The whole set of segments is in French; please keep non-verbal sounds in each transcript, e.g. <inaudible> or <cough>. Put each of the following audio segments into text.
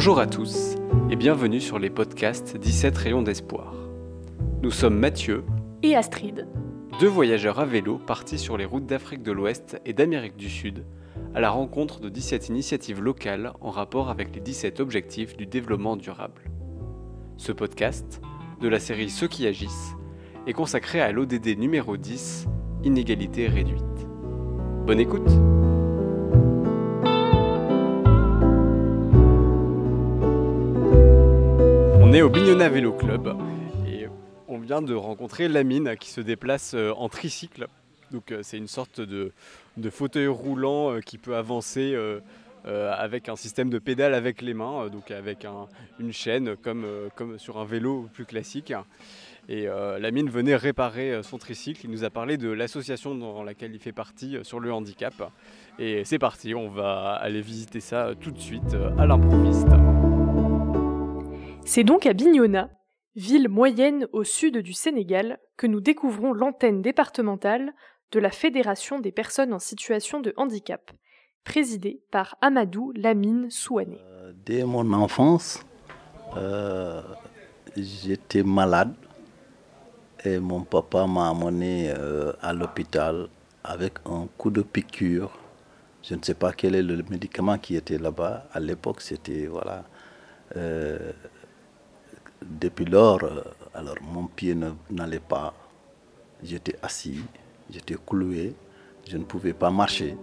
Bonjour à tous et bienvenue sur les podcasts 17 rayons d'espoir. Nous sommes Mathieu et Astrid, deux voyageurs à vélo partis sur les routes d'Afrique de l'Ouest et d'Amérique du Sud à la rencontre de 17 initiatives locales en rapport avec les 17 objectifs du développement durable. Ce podcast, de la série Ceux qui agissent, est consacré à l'ODD numéro 10, Inégalité réduite. Bonne écoute On est au Bignona Vélo Club et on vient de rencontrer Lamine qui se déplace euh, en tricycle. Euh, c'est une sorte de, fauteuil roulant euh, qui peut avancer avec un système de pédale avec les mains, donc avec une chaîne comme, comme sur un vélo plus classique. Et Lamine venait réparer son tricycle. Il nous a parlé de l'association dans laquelle il fait partie sur le handicap. Et c'est parti, on va aller visiter ça tout de suite à l'improviste. C'est donc à Bignona, ville moyenne au sud du Sénégal, que nous découvrons l'antenne départementale de la Fédération des personnes en situation de handicap, présidée par Amadou Lamine Souané. Euh, dès mon enfance, euh, j'étais malade et mon papa m'a amené euh, à l'hôpital avec un coup de piqûre. Je ne sais pas quel est le médicament qui était là-bas. À l'époque, c'était voilà depuis lors, euh, alors mon pied n'allait pas. J'étais assis, j'étais cloué, je ne pouvais pas marcher.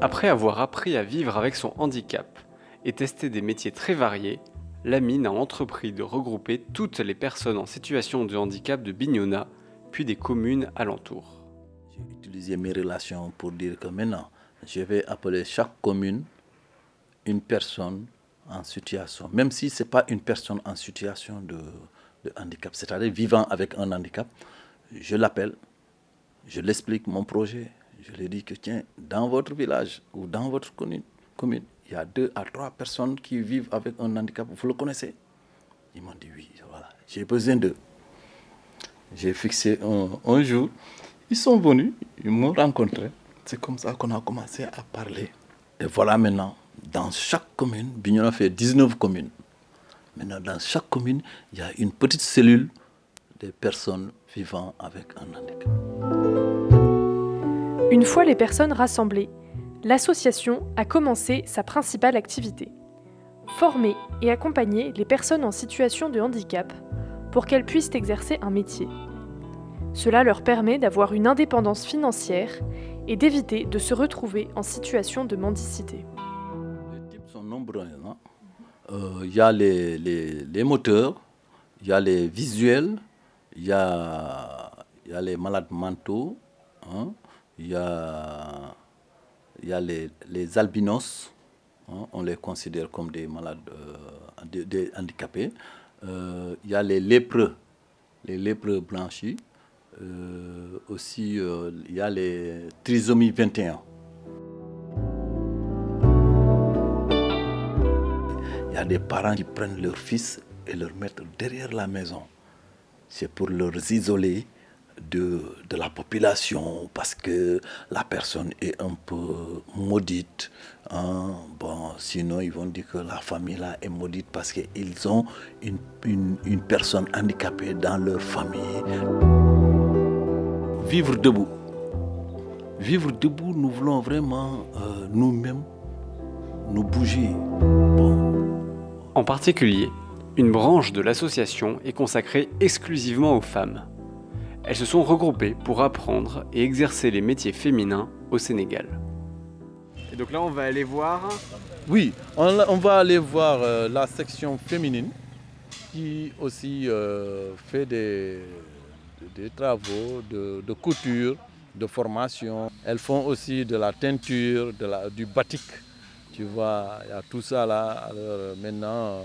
Après avoir appris à vivre avec son handicap et testé des métiers très variés, Lamine a entrepris de regrouper toutes les personnes en situation de handicap de Bignona, puis des communes alentours. J'ai utilisé mes relations pour dire que maintenant, je vais appeler chaque commune une personne en situation, même si ce n'est pas une personne en situation de, handicap, c'est-à-dire vivant avec un handicap, je l'appelle, je l'explique mon projet, je lui dis que tiens, dans votre village ou dans votre commune, il y a deux à trois personnes qui vivent avec un handicap, vous le connaissez? Ils m'ont dit oui, voilà, j'ai besoin d'eux. J'ai fixé un jour, ils sont venus, ils m'ont rencontré. C'est comme ça qu'on a commencé à parler. Et voilà maintenant, dans chaque commune, Bignona fait 19 communes. Maintenant, dans chaque commune, il y a une petite cellule des personnes vivant avec un handicap. Une fois les personnes rassemblées, l'association a commencé sa principale activité. Former et accompagner les personnes en situation de handicap pour qu'elles puissent exercer un métier. Cela leur permet d'avoir une indépendance financière et d'éviter de se retrouver en situation de mendicité. Hein. Euh, il y a les, les, moteurs, il y a les visuels, il y a, y a les malades mentaux, hein. il y a, y a les, les albinos, hein. on les considère comme des malades euh, des, handicapés. Euh, il y a les lépreux, les lépreux blanchis. aussi, il y a les trisomies 21. Y a des parents qui prennent leur fils et leur mettent derrière la maison. C'est pour leur isoler de, de, la population parce que la personne est un peu maudite. Hein. Bon, sinon, ils vont dire que la famille là est maudite parce qu'ils ont une, une, personne handicapée dans leur famille. Vivre debout. Vivre debout, nous voulons vraiment euh, nous-mêmes nous bouger. En particulier, une branche de l'association est consacrée exclusivement aux femmes. Elles se sont regroupées pour apprendre et exercer les métiers féminins au Sénégal. Et donc là, on va aller voir. Oui, on, va aller voir euh, la section féminine qui aussi euh, fait des, des travaux de, couture, de formation. Elles font aussi de la teinture, de la, du batik. Tu vois, il y a tout ça là. Alors maintenant,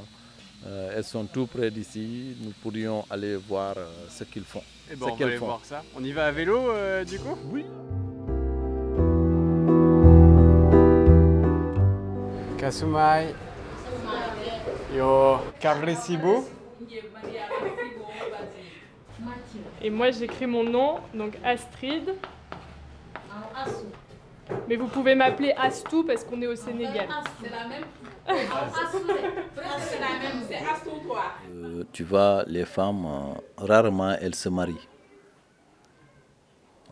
euh, elles sont tout près d'ici. Nous pourrions aller voir euh, ce qu'ils font. Et eh ben, on va aller voir ça. On y va à vélo euh, du coup? Oui. Kasumai. Yo, Carlesibo. Et moi j'écris mon nom, donc Astrid. Mais vous pouvez m'appeler Astou parce qu'on est au Sénégal. C'est la même. Euh, tu vois, les femmes, euh, rarement elles se marient.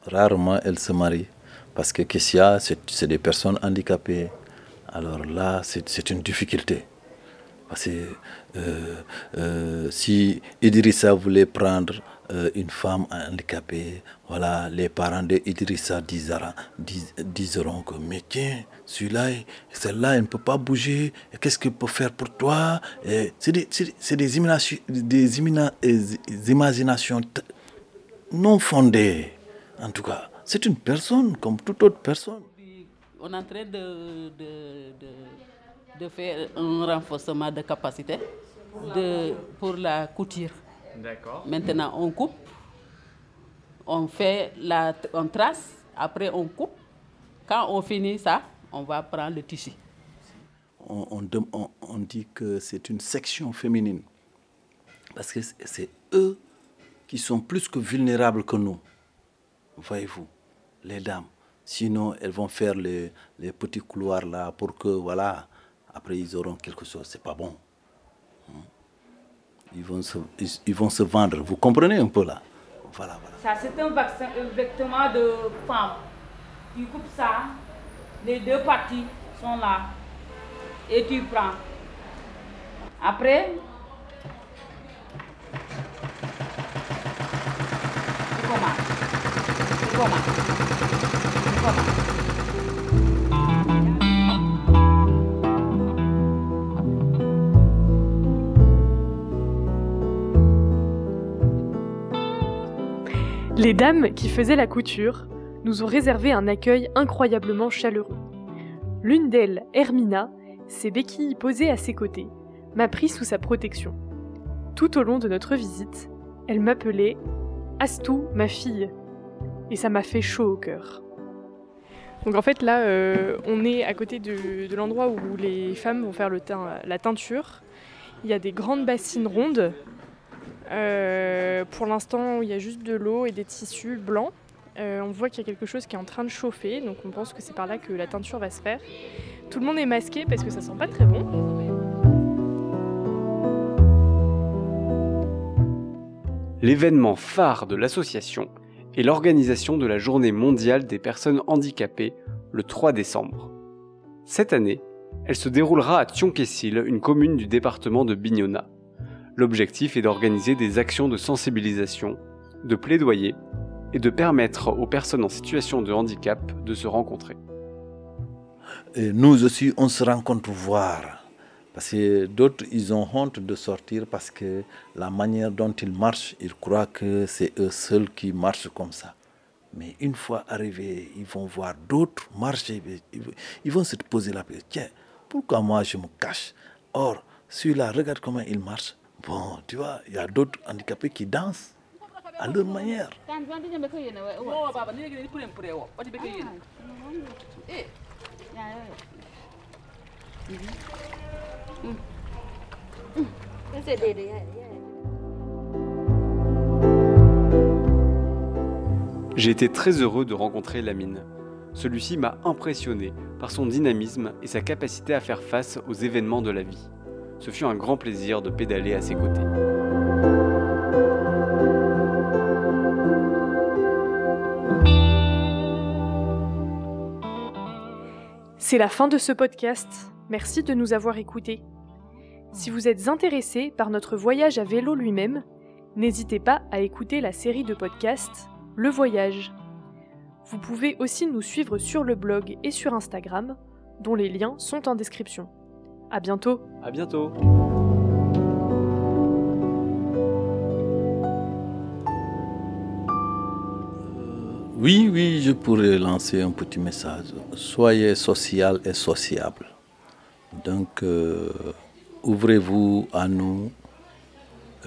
Rarement elles se marient. Parce que Kessia, c'est des personnes handicapées. Alors là, c'est une difficulté. Parce que euh, euh, si Idrissa voulait prendre euh, une femme handicapée, voilà, les parents d'Idrissa diront que, mais tiens, celui-là, celle-là, elle ne peut pas bouger, qu'est-ce qu'il peut faire pour toi? C'est des, imaginations non fondées, en tout cas. C'est une personne comme toute autre personne. Faire un renforcement de capacité de, pour la couture. D'accord. Maintenant, on coupe, on fait la, on trace, après on coupe. Quand on finit ça, on va prendre le tissu. On, on, on dit que c'est une section féminine parce que c'est eux qui sont plus que vulnérables que nous. Voyez-vous les dames. Sinon, elles vont faire les, petits couloirs là pour que, voilà, après ils auront quelque chose. C'est pas bon. Hmm? Ils vont, se, ils, vont se vendre. Vous comprenez un peu là? Voilà, voilà. Ça, c'est un, vaccin, vêtement de femme. Tu coupes ça, les deux parties sont là. Et tu prends. Après, tu. Les dames qui faisaient la couture nous ont réservé un accueil incroyablement chaleureux. L'une d'elles, Hermina, ses béquilles posées à ses côtés, m'a pris sous sa protection. Tout au long de notre visite, elle m'appelait Astou, ma fille, et ça m'a fait chaud au cœur. Donc en fait là, euh, on est à côté de, l'endroit où les femmes vont faire la teinture. Il y a des grandes bassines rondes. Euh, pour l'instant, il y a juste de l'eau et des tissus blancs. Euh, on voit qu'il y a quelque chose qui est en train de chauffer, donc on pense que c'est par là que la teinture va se faire. Tout le monde est masqué parce que ça sent pas très bon. L'événement phare de l'association et l'organisation de la Journée mondiale des personnes handicapées le 3 décembre. Cette année, elle se déroulera à Tionquessil, une commune du département de Bignona. L'objectif est d'organiser des actions de sensibilisation, de plaidoyer et de permettre aux personnes en situation de handicap de se rencontrer. Nous aussi, on se rencontre voir parce que d'autres, ils ont honte de sortir parce que la manière dont ils marchent, ils croient que c'est eux seuls qui marchent comme ça. Mais une fois arrivés, ils vont voir d'autres marcher, ils vont se poser la question, tiens, pourquoi moi je me cache? Or, celui-là, regarde comment il marche. Bon, tu vois, il y a d'autres handicapés qui dansent à leur manière. J'ai été très heureux de rencontrer Lamine. Celui-ci m'a impressionné par son dynamisme et sa capacité à faire face aux événements de la vie. Ce fut un grand plaisir de pédaler à ses côtés. C'est la fin de ce podcast. Merci de nous avoir écoutés. Si vous êtes intéressé par notre voyage à vélo lui-même, n'hésitez pas à écouter la série de podcasts Le Voyage. Vous pouvez aussi nous suivre sur le blog et sur Instagram, dont les liens sont en description. À bientôt. À bientôt. Oui, oui, je pourrais lancer un petit message. Soyez social et sociable. Donc, euh, ouvrez-vous à nous.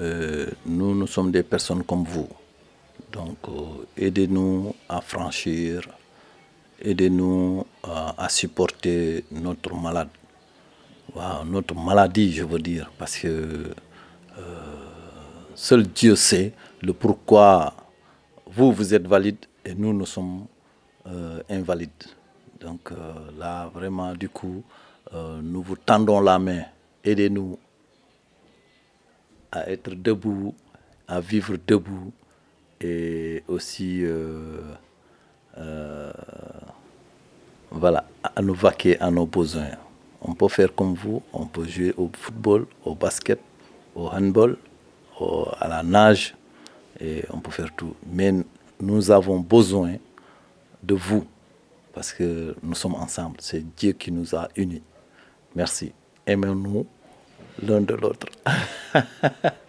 Euh, nous, nous sommes des personnes comme vous. Donc, euh, aidez-nous à franchir, aidez-nous à, supporter notre malade. Notre maladie, je veux dire, parce que euh, seul Dieu sait le pourquoi vous, vous êtes valide et nous, nous sommes invalides. Donc là, vraiment, du coup, nous vous tendons la main. Aidez-nous à être debout, à vivre debout et aussi à nous vaquer à nos besoins. On peut faire comme vous, on peut jouer au football, au basket, au handball, à la nage, et on peut faire tout. Mais nous avons besoin de vous, parce que nous sommes ensemble. C'est Dieu qui nous a unis. Merci. Aimons-nous l'un de l'autre. <laughs>